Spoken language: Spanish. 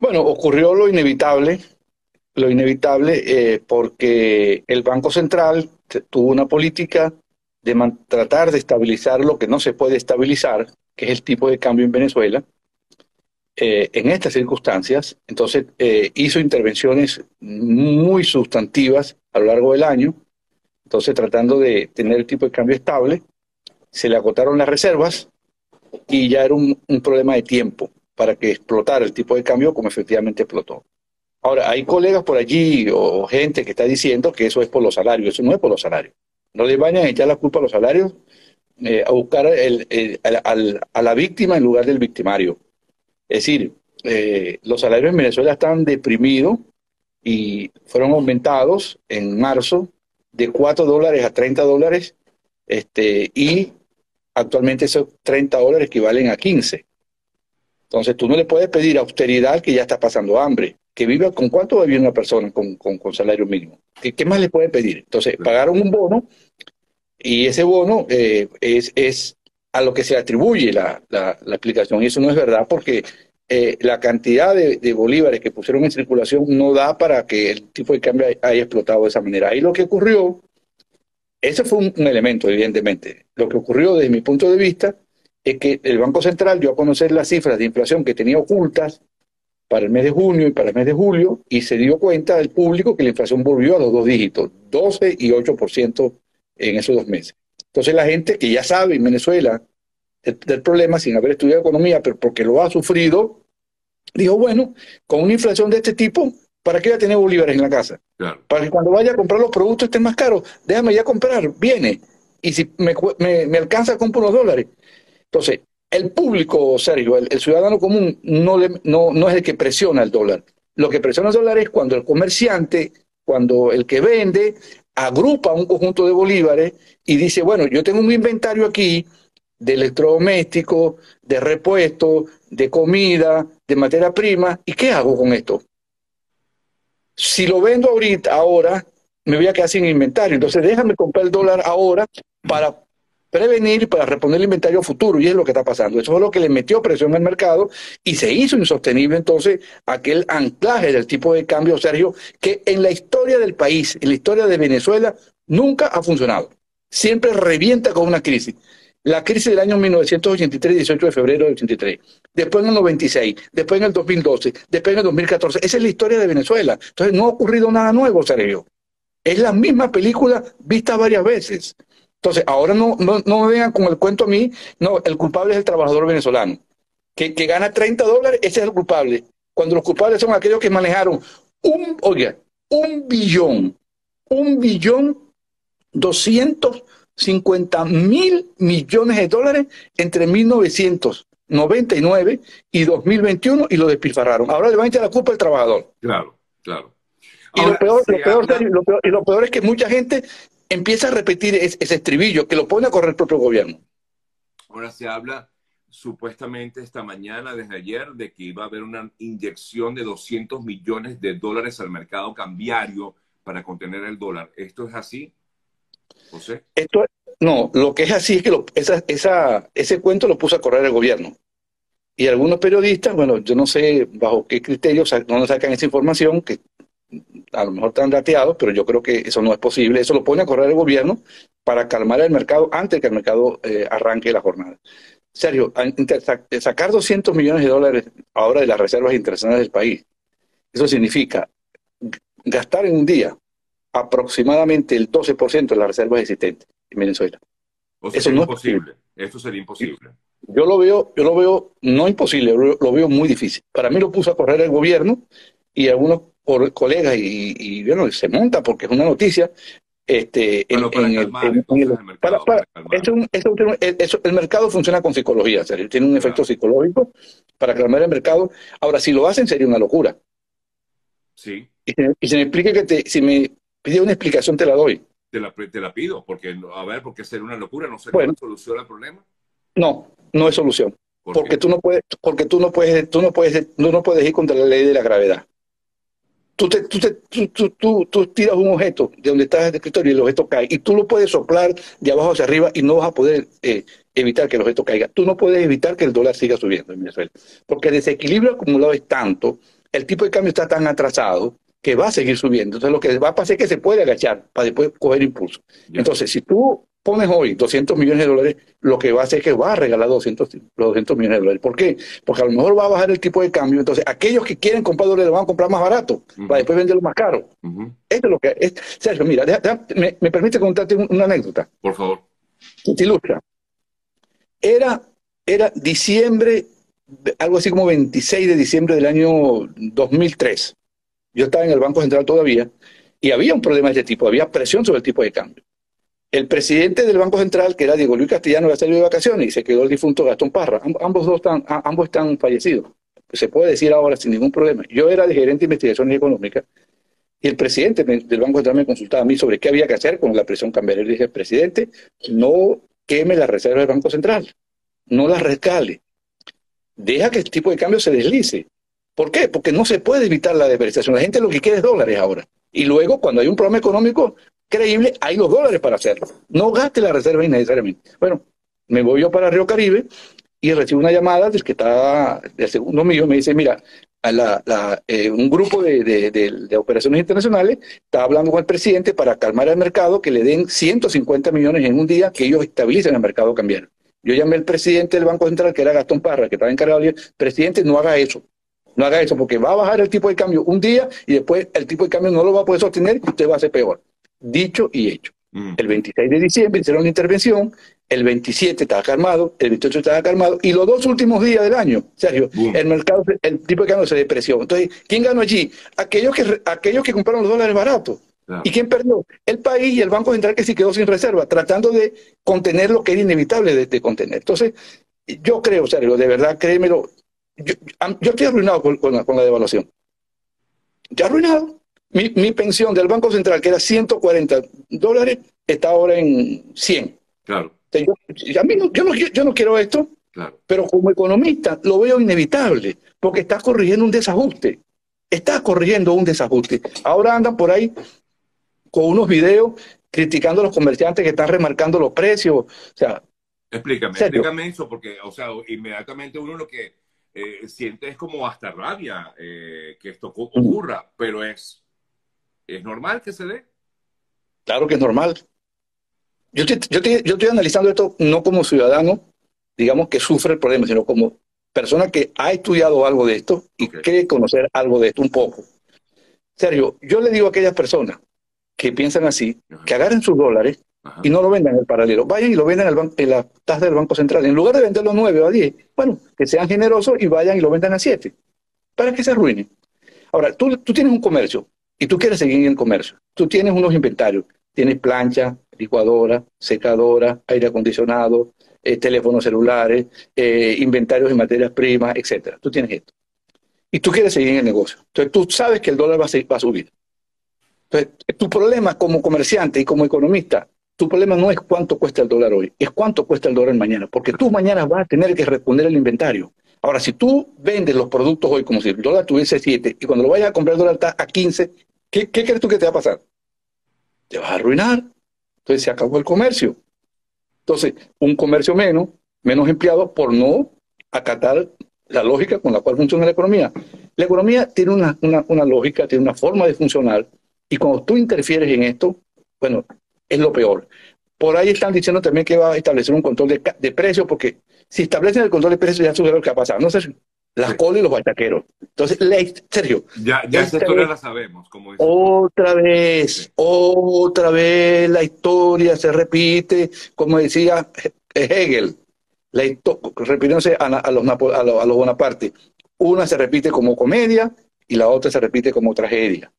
Bueno, ocurrió lo inevitable, lo inevitable eh, porque el Banco Central tuvo una política de tratar de estabilizar lo que no se puede estabilizar, que es el tipo de cambio en Venezuela, eh, en estas circunstancias. Entonces eh, hizo intervenciones muy sustantivas a lo largo del año, entonces tratando de tener el tipo de cambio estable, se le agotaron las reservas y ya era un, un problema de tiempo para que explotara el tipo de cambio como efectivamente explotó. Ahora, hay colegas por allí o gente que está diciendo que eso es por los salarios. Eso no es por los salarios. No le vayan a echar la culpa a los salarios eh, a buscar a la víctima en lugar del victimario. Es decir, eh, los salarios en Venezuela están deprimidos y fueron aumentados en marzo de 4 dólares a 30 dólares este, y actualmente esos 30 dólares equivalen a 15. Entonces tú no le puedes pedir austeridad que ya está pasando hambre que viva, ¿con cuánto va a vivir una persona con, con, salario mínimo? ¿Qué, más le puede pedir? Entonces, pagaron un bono y ese bono eh, es, es a lo que se atribuye la, la, aplicación. Y eso no es verdad porque eh, la cantidad de, bolívares que pusieron en circulación no da para que el tipo de cambio haya explotado de esa manera. Ahí lo que ocurrió, ese fue un, un elemento, evidentemente. Lo que ocurrió desde mi punto de vista es que el Banco Central dio a conocer las cifras de inflación que tenía ocultas para el mes de junio y para el mes de julio y se dio cuenta el público que la inflación volvió a los dos dígitos, 12 y 8% en esos dos meses. Entonces la gente que ya sabe en Venezuela del, problema sin haber estudiado economía, pero porque lo ha sufrido, dijo, bueno, con una inflación de este tipo, ¿para qué voy a tener bolívares en la casa? Para que cuando vaya a comprar los productos estén más caros, déjame ya comprar, viene. Y si me, me, me alcanza, compro unos dólares. Entonces, el público, Sergio, el, ciudadano común, no, no, no es el que presiona el dólar. Lo que presiona el dólar es cuando el comerciante, cuando el que vende, agrupa un conjunto de bolívares y dice, bueno, yo tengo un inventario aquí de electrodomésticos, de repuestos, de comida, de materia prima, ¿y qué hago con esto? Si lo vendo ahorita, ahora, me voy a quedar sin inventario. Entonces déjame comprar el dólar ahora para prevenir para responder el inventario futuro, y es lo que está pasando. Eso es lo que le metió presión al mercado y se hizo insostenible entonces aquel anclaje del tipo de cambio, Sergio, que en la historia del país, en la historia de Venezuela, nunca ha funcionado. Siempre revienta con una crisis. La crisis del año 1983, 18 de febrero del 83, después en el 96, después en el 2012, después en el 2014. Esa es la historia de Venezuela. Entonces no ha ocurrido nada nuevo, Sergio. Es la misma película vista varias veces. Entonces, ahora no, no, no me vengan con el cuento a mí, no, el culpable es el trabajador venezolano, que, que gana 30 dólares, ese es el culpable. Cuando los culpables son aquellos que manejaron un, oiga, un billón, un billón 250 mil millones de dólares entre 1999 y 2021 y lo despilfarraron. Ahora le van a echar la culpa al trabajador. Claro, claro. y, lo peor, lo, peor, lo, peor, y lo peor es que mucha gente empieza a repetir ese, estribillo que lo pone a correr el propio gobierno. Ahora se habla supuestamente esta mañana, desde ayer, de que iba a haber una inyección de 200 millones de dólares al mercado cambiario para contener el dólar. ¿Esto es así, José? Esto, no, lo que es así es que esa, esa, ese cuento lo puso a correr el gobierno. Y algunos periodistas, bueno, yo no sé bajo qué criterios no nos sacan esa información, que a lo mejor están dateados, pero yo creo que eso no es posible. Eso lo pone a correr el gobierno para calmar el mercado antes de que el mercado eh, arranque la jornada. Sergio, sacar 200 millones de dólares ahora de las reservas internacionales del país, eso significa gastar en un día aproximadamente el 12% de las reservas existentes en Venezuela. eso no es posible. Esto sería imposible. Yo lo veo, yo lo veo no imposible, lo veo muy difícil. Para mí lo puso a correr el gobierno y algunos por colegas y, bueno, se monta porque es una noticia. Este, en, el, mercado funciona con psicología, tiene un efecto psicológico para calmar el mercado. Ahora, si lo hacen, sería una locura. Sí. Y, me explique que te, si me pide una explicación, te la doy. Te la, te la pido, porque, a ver, porque sería una locura, no sé bueno, solución al problema. No, no es solución. porque tú no puedes, porque tú no puedes, tú no puedes, tú no puedes ir contra la ley de la gravedad tú, te, tú, tú, tú, tú, tiras un objeto de donde estás en el escritorio y el objeto cae, y tú lo puedes soplar de abajo hacia arriba y no vas a poder eh, evitar que el objeto caiga. Tú no puedes evitar que el dólar siga subiendo en Venezuela, porque el desequilibrio acumulado es tanto el tipo de cambio está tan atrasado que va a seguir subiendo. Entonces lo que va a pasar es que se puede agachar para después coger impulso. Entonces, si tú pones hoy 200 millones de dólares, lo que va a hacer es que va a regalar 200, los 200 millones de dólares. ¿Por qué? Porque a lo mejor va a bajar el tipo de cambio. Entonces, aquellos que quieren comprar dólares van a comprar más barato para después venderlo más caro. Esto es lo que es. Sergio, mira, me, permite contarte una anécdota. Por favor. te ilustra. Era, era diciembre, algo así como 26 de diciembre del año 2003. Yo estaba en el Banco Central todavía y había un problema de este tipo, había presión sobre el tipo de cambio. El presidente del Banco Central, que era Diego Luis Castellano, había salido de vacaciones y se quedó el difunto Gastón Parra. ambos dos están, ambos están fallecidos. Se puede decir ahora sin ningún problema. Yo era gerente de investigaciones económicas y el presidente del Banco Central me consultaba a mí sobre qué había que hacer con la presión cambiaria. Le dije, presidente, no queme la reserva del Banco Central, no la rescale. Deja que el tipo de cambio se deslice. ¿Por qué? Porque no se puede evitar la depreciación. La gente lo que quiere es dólares ahora. Y luego, cuando hay un problema económico, creíble, hay los dólares para hacerlo. No gaste la reserva innecesariamente. Bueno, me voy yo para Río Caribe y recibo una llamada del que está del segundo mío, me dice, mira, eh, un grupo de, operaciones internacionales está hablando con el presidente para calmar el mercado, que le den 150 millones en un día, que ellos estabilicen el mercado cambiario. Yo llamé al presidente del Banco Central, que era Gastón Parra, que estaba encargado de presidente, no haga eso. No haga eso, porque va a bajar el tipo de cambio un día y después el tipo de cambio no lo va a poder sostener y usted va a ser peor dicho y hecho. Mm. El 26 de diciembre hicieron la intervención, el 27 estaba calmado, el 28 estaba calmado, y los dos últimos días del año, Sergio, el mercado, el tipo de cambio se depreció. Entonces, ¿quién ganó allí? Aquellos que, aquellos que compraron los dólares baratos. ¿Y quién perdió? El país y el Banco Central que sí quedó sin reserva, tratando de contener lo que era inevitable de, contener. Entonces, yo creo, Sergio, de verdad, créemelo, yo, estoy arruinado con, con la devaluación. Ya arruinado. Mi, mi, pensión del Banco Central, que era 140 dólares, está ahora en 100. Claro. yo, no, yo, no, quiero esto, pero como economista lo veo inevitable, porque está corrigiendo un desajuste. Está corrigiendo un desajuste. Ahora andan por ahí con unos videos criticando a los comerciantes que están remarcando los precios. O sea, explícame, explícame eso, porque, o sea, inmediatamente uno lo que eh, siente es como hasta rabia eh, que esto ocurra, pero es ¿Es normal que se dé? Claro que es normal. Yo, estoy analizando esto no como ciudadano, digamos, que sufre el problema, sino como persona que ha estudiado algo de esto y cree conocer algo de esto un poco. Sergio, yo le digo a aquellas personas que piensan así, que agarren sus dólares y no lo vendan en el paralelo. Vayan y lo vendan en, en la tasa del Banco Central. En lugar de venderlo a 9 o a 10, bueno, que sean generosos y vayan y lo vendan a 7, para que se arruinen. Ahora, tú, tú tienes un comercio, y tú quieres seguir en el comercio, tú tienes unos inventarios, tienes plancha, licuadora, secadora, aire acondicionado, eh, teléfonos celulares, eh, inventarios de materias primas, etcétera. Tú tienes esto. Y tú quieres seguir en el negocio. Entonces tú sabes que el dólar va a, va a subir. Entonces, tu problema como comerciante y como economista, tu problema no es cuánto cuesta el dólar hoy, es cuánto cuesta el dólar mañana, porque tú mañana vas a tener que responder el inventario. Ahora, si tú vendes los productos hoy como si el dólar tuviese 7 y cuando lo vayas a comprar el dólar está a 15, ¿Qué, crees tú que te va a pasar? Te vas a arruinar. Entonces se acabó el comercio. Entonces, un comercio menos, menos empleados por no acatar la lógica con la cual funciona la economía. La economía tiene una, lógica, tiene una forma de funcionar, y cuando tú interfieres en esto, bueno, es lo peor. Por ahí están diciendo también que va a establecer un control de, de precios, porque si establecen el control de precios ya sucede lo que ha pasado. No sé, las colas y los bachaqueros. Entonces, Sergio. Ya, ya esa historia la sabemos. Como otra vez, otra vez la historia se repite, como decía Hegel, la refiriéndose a, a, los, a, los, Bonaparte. Una se repite como comedia y la otra se repite como tragedia.